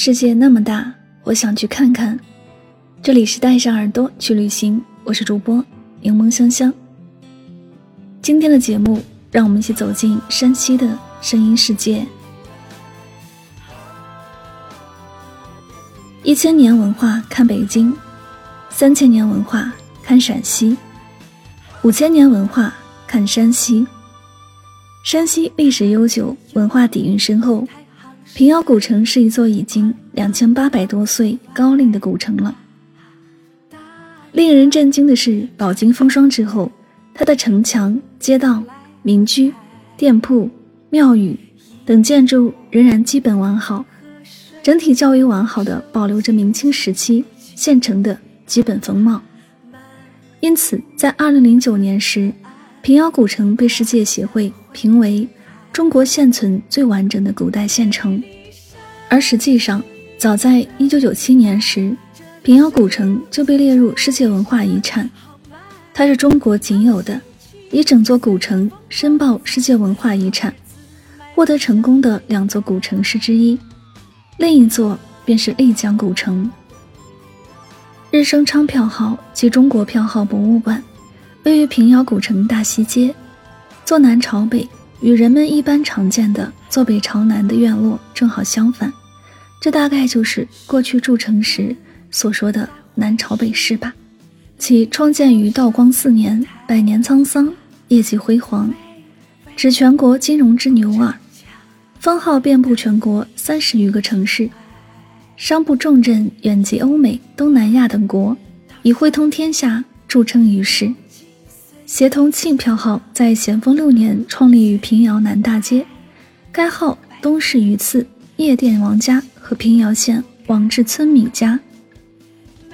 世界那么大，我想去看看。这里是带上耳朵去旅行，我是主播柠檬香香。今天的节目，让我们一起走进山西的声音世界。一千年文化看北京，三千年文化看陕西，五千年文化看山西。山西历史悠久，文化底蕴深厚。平遥古城是一座已经两千八百多岁高龄的古城了。令人震惊的是，饱经风霜之后，它的城墙、街道、民居、店铺、庙宇等建筑仍然基本完好，整体较为完好的保留着明清时期县城的基本风貌。因此，在二零零九年时，平遥古城被世界协会评为。中国现存最完整的古代县城，而实际上，早在1997年时，平遥古城就被列入世界文化遗产。它是中国仅有的以整座古城申报世界文化遗产获得成功的两座古城市之一。另一座便是丽江古城。日升昌票号及中国票号博物馆位于平遥古城大西街，坐南朝北。与人们一般常见的坐北朝南的院落正好相反，这大概就是过去筑城时所说的南朝北市吧。其创建于道光四年，百年沧桑，业绩辉煌，指全国金融之牛耳，封号遍布全国三十余个城市，商埠重镇远及欧美、东南亚等国，以汇通天下著称于世。协同庆票号在咸丰六年创立于平遥南大街，该号东市榆次夜店王家和平遥县王志村米家。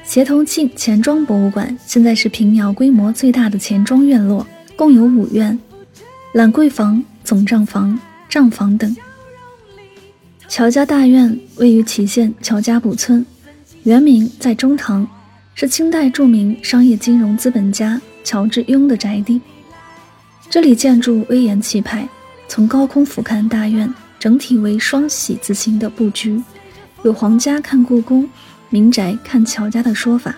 协同庆钱庄博物馆现在是平遥规模最大的钱庄院落，共有五院、揽柜房、总账房、账房等。乔家大院位于祁县乔家堡村，原名在中堂，是清代著名商业金融资本家。乔致庸的宅邸，这里建筑威严气派。从高空俯瞰大院，整体为双喜字形的布局，有皇家看故宫、民宅看乔家的说法。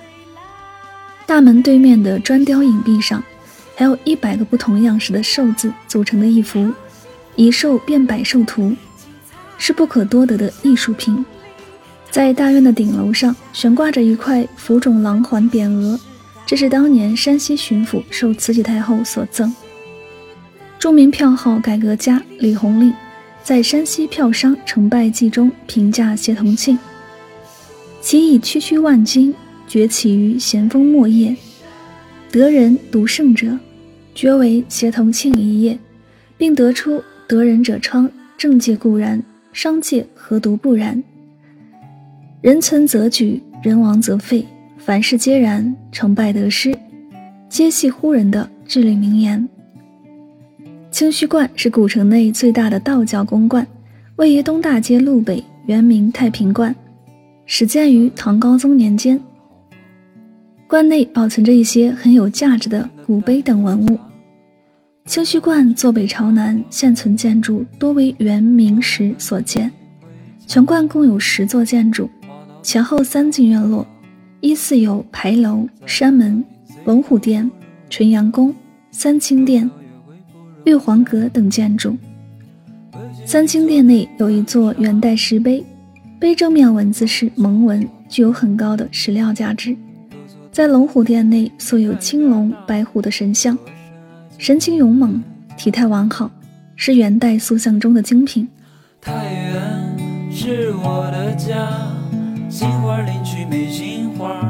大门对面的砖雕影壁上，还有一百个不同样式的寿字组成的一幅《一寿变百寿图》，是不可多得的艺术品。在大院的顶楼上悬挂着一块浮肿狼环匾额。这是当年山西巡抚受慈禧太后所赠。著名票号改革家李弘令在《山西票商成败记》中评价协同庆：其以区区万金崛起于咸丰末叶，得人独胜者，绝为协同庆一业，并得出得人者昌，政界固然，商界何独不然？人存则举，人亡则废。凡事皆然，成败得失，皆系乎人的至理名言。清虚观是古城内最大的道教宫观，位于东大街路北，原名太平观，始建于唐高宗年间。观内保存着一些很有价值的古碑等文物。清虚观坐北朝南，现存建筑多为元明时所建，全观共有十座建筑，前后三进院落。依次有牌楼、山门、龙虎殿、纯阳宫、三清殿、玉皇阁等建筑。三清殿内有一座元代石碑，碑正面文字是蒙文，具有很高的史料价值。在龙虎殿内塑有青龙、白虎的神像，神情勇猛，体态完好，是元代塑像中的精品。太原是我的家，杏花林区美杏花。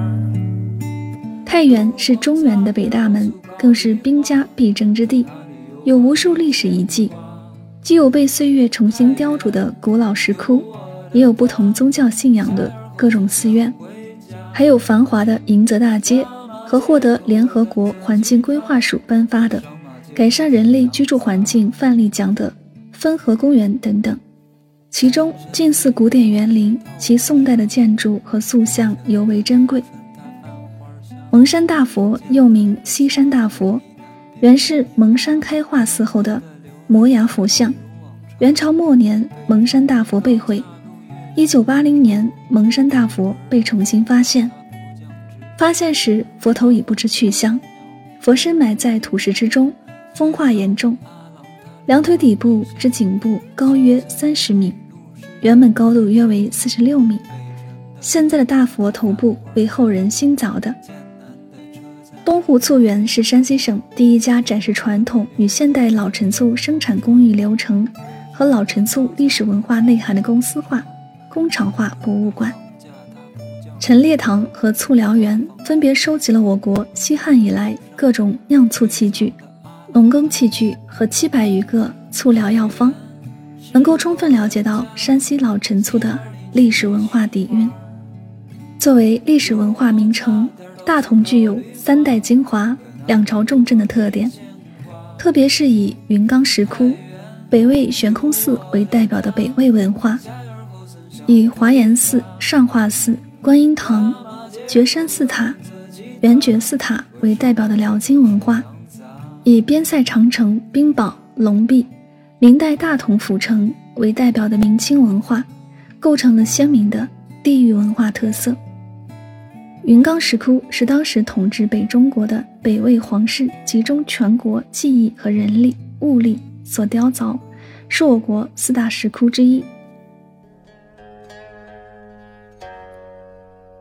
太原是中原的北大门，更是兵家必争之地，有无数历史遗迹，既有被岁月重新雕琢的古老石窟，也有不同宗教信仰的各种寺院。还有繁华的迎泽大街和获得联合国环境规划署颁发的改善人类居住环境范例奖的汾河公园等等，其中近似古典园林，其宋代的建筑和塑像尤为珍贵。蒙山大佛又名西山大佛，原是蒙山开化寺后的摩崖佛像，元朝末年蒙山大佛被毁。一九八零年，蒙山大佛被重新发现。发现时，佛头已不知去向，佛身埋在土石之中，风化严重。两腿底部至颈部高约三十米，原本高度约为四十六米。现在的大佛头部为后人新凿的。东湖醋园是山西省第一家展示传统与现代老陈醋生产工艺流程和老陈醋历史文化内涵的公司化。工厂化博物馆、陈列堂和醋疗园分别收集了我国西汉以来各种酿醋器具、农耕器具和七百余个醋疗药方，能够充分了解到山西老陈醋的历史文化底蕴。作为历史文化名城，大同具有三代精华、两朝重镇的特点，特别是以云冈石窟、北魏悬空寺为代表的北魏文化。以华严寺、上化寺、观音堂、觉山寺塔、圆觉寺塔为代表的辽金文化，以边塞长城、冰堡、龙壁、明代大同府城为代表的明清文化，构成了鲜明的地域文化特色。云冈石窟是当时统治北中国的北魏皇室集中全国技艺和人力物力所雕凿，是我国四大石窟之一。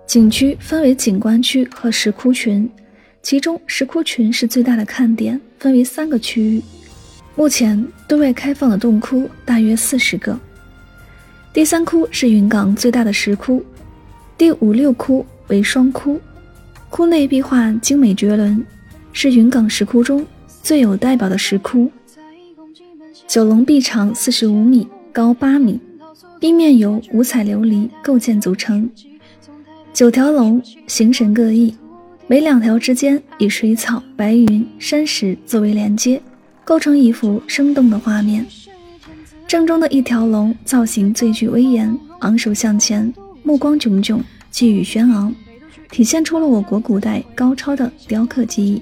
景区分为景观区和石窟群，其中石窟群是最大的看点，分为三个区域。目前对外开放的洞窟大约四十个。第三窟是云冈最大的石窟，第五六窟为双窟，窟内壁画精美绝伦，是云冈石窟中最有代表的石窟。九龙壁长四十五米，高八米，壁面由五彩琉璃构件组成。九条龙形神各异，每两条之间以水草、白云、山石作为连接，构成一幅生动的画面。正中的一条龙造型最具威严，昂首向前，目光炯炯，气宇轩昂，体现出了我国古代高超的雕刻技艺，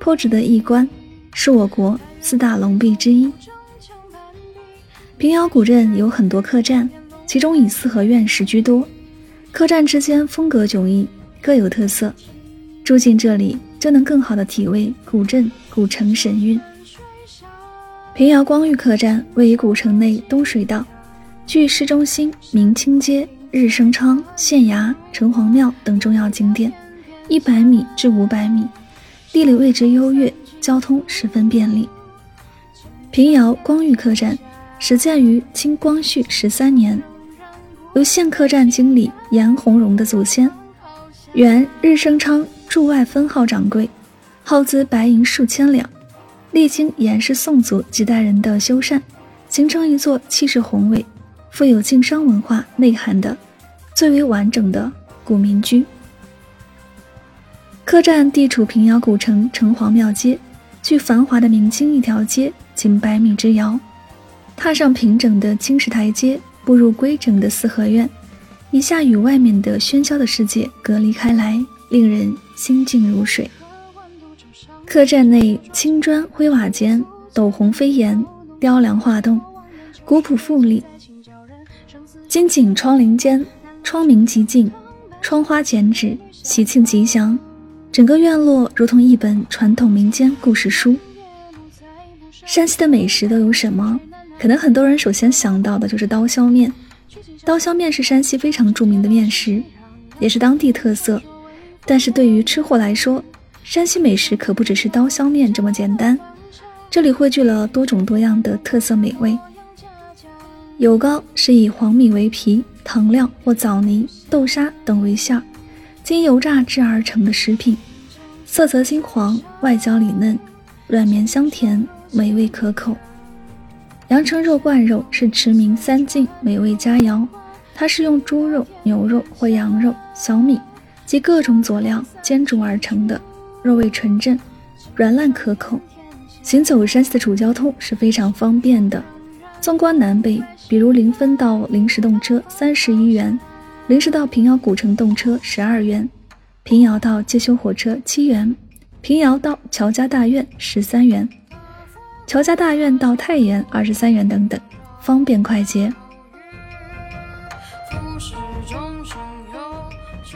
颇值得一观，是我国四大龙壁之一。平遥古镇有很多客栈，其中以四合院式居多。客栈之间风格迥异，各有特色。住进这里，就能更好的体味古镇古城神韵。平遥光裕客栈位于古城内东水道，距市中心、明清街、日升昌、县衙、城隍庙等重要景点一百米至五百米，地理位置优越，交通十分便利。平遥光裕客栈始建于清光绪十三年。由现客栈经理严洪荣的祖先，原日升昌驻外分号掌柜，耗资白银数千两，历经严氏宋祖几代人的修缮，形成一座气势宏伟、富有晋商文化内涵的最为完整的古民居。客栈地处平遥古城城隍庙街，距繁华的明清一条街仅百米之遥，踏上平整的青石台阶。步入规整的四合院，一下与外面的喧嚣的世界隔离开来，令人心静如水。客栈内青砖灰瓦间，斗红飞檐，雕梁画栋，古朴富丽。金井窗棂间，窗明几净，窗花剪纸，喜庆吉祥。整个院落如同一本传统民间故事书。山西的美食都有什么？可能很多人首先想到的就是刀削面。刀削面是山西非常著名的面食，也是当地特色。但是对于吃货来说，山西美食可不只是刀削面这么简单，这里汇聚了多种多样的特色美味。油糕是以黄米为皮，糖料或枣泥、豆沙等为馅，经油炸制而成的食品，色泽金黄，外焦里嫩，软绵香甜，美味可口。阳澄肉灌肉是驰名三晋美味佳肴，它是用猪肉、牛肉或羊肉、小米及各种佐料煎煮而成的。肉味纯正，软烂可口。行走山西的主交通是非常方便的，纵观南北，比如临汾到临时动车三十一元，临时到平遥古城动车十二元，平遥到介休火车七元，平遥到乔家大院十三元，乔家大院到太原二十三元等等，方便快捷。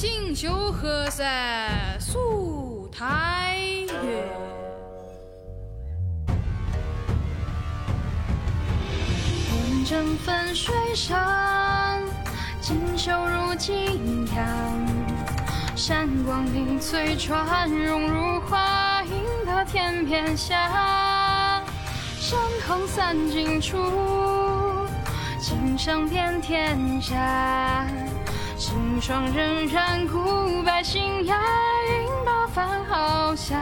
锦绣河山素太原，天真分水山，锦绣如锦阳。山光映翠川，融入画映得天边霞。山横三尽处，锦上遍天下。清霜荏苒，枯柏新芽，映到繁好霞。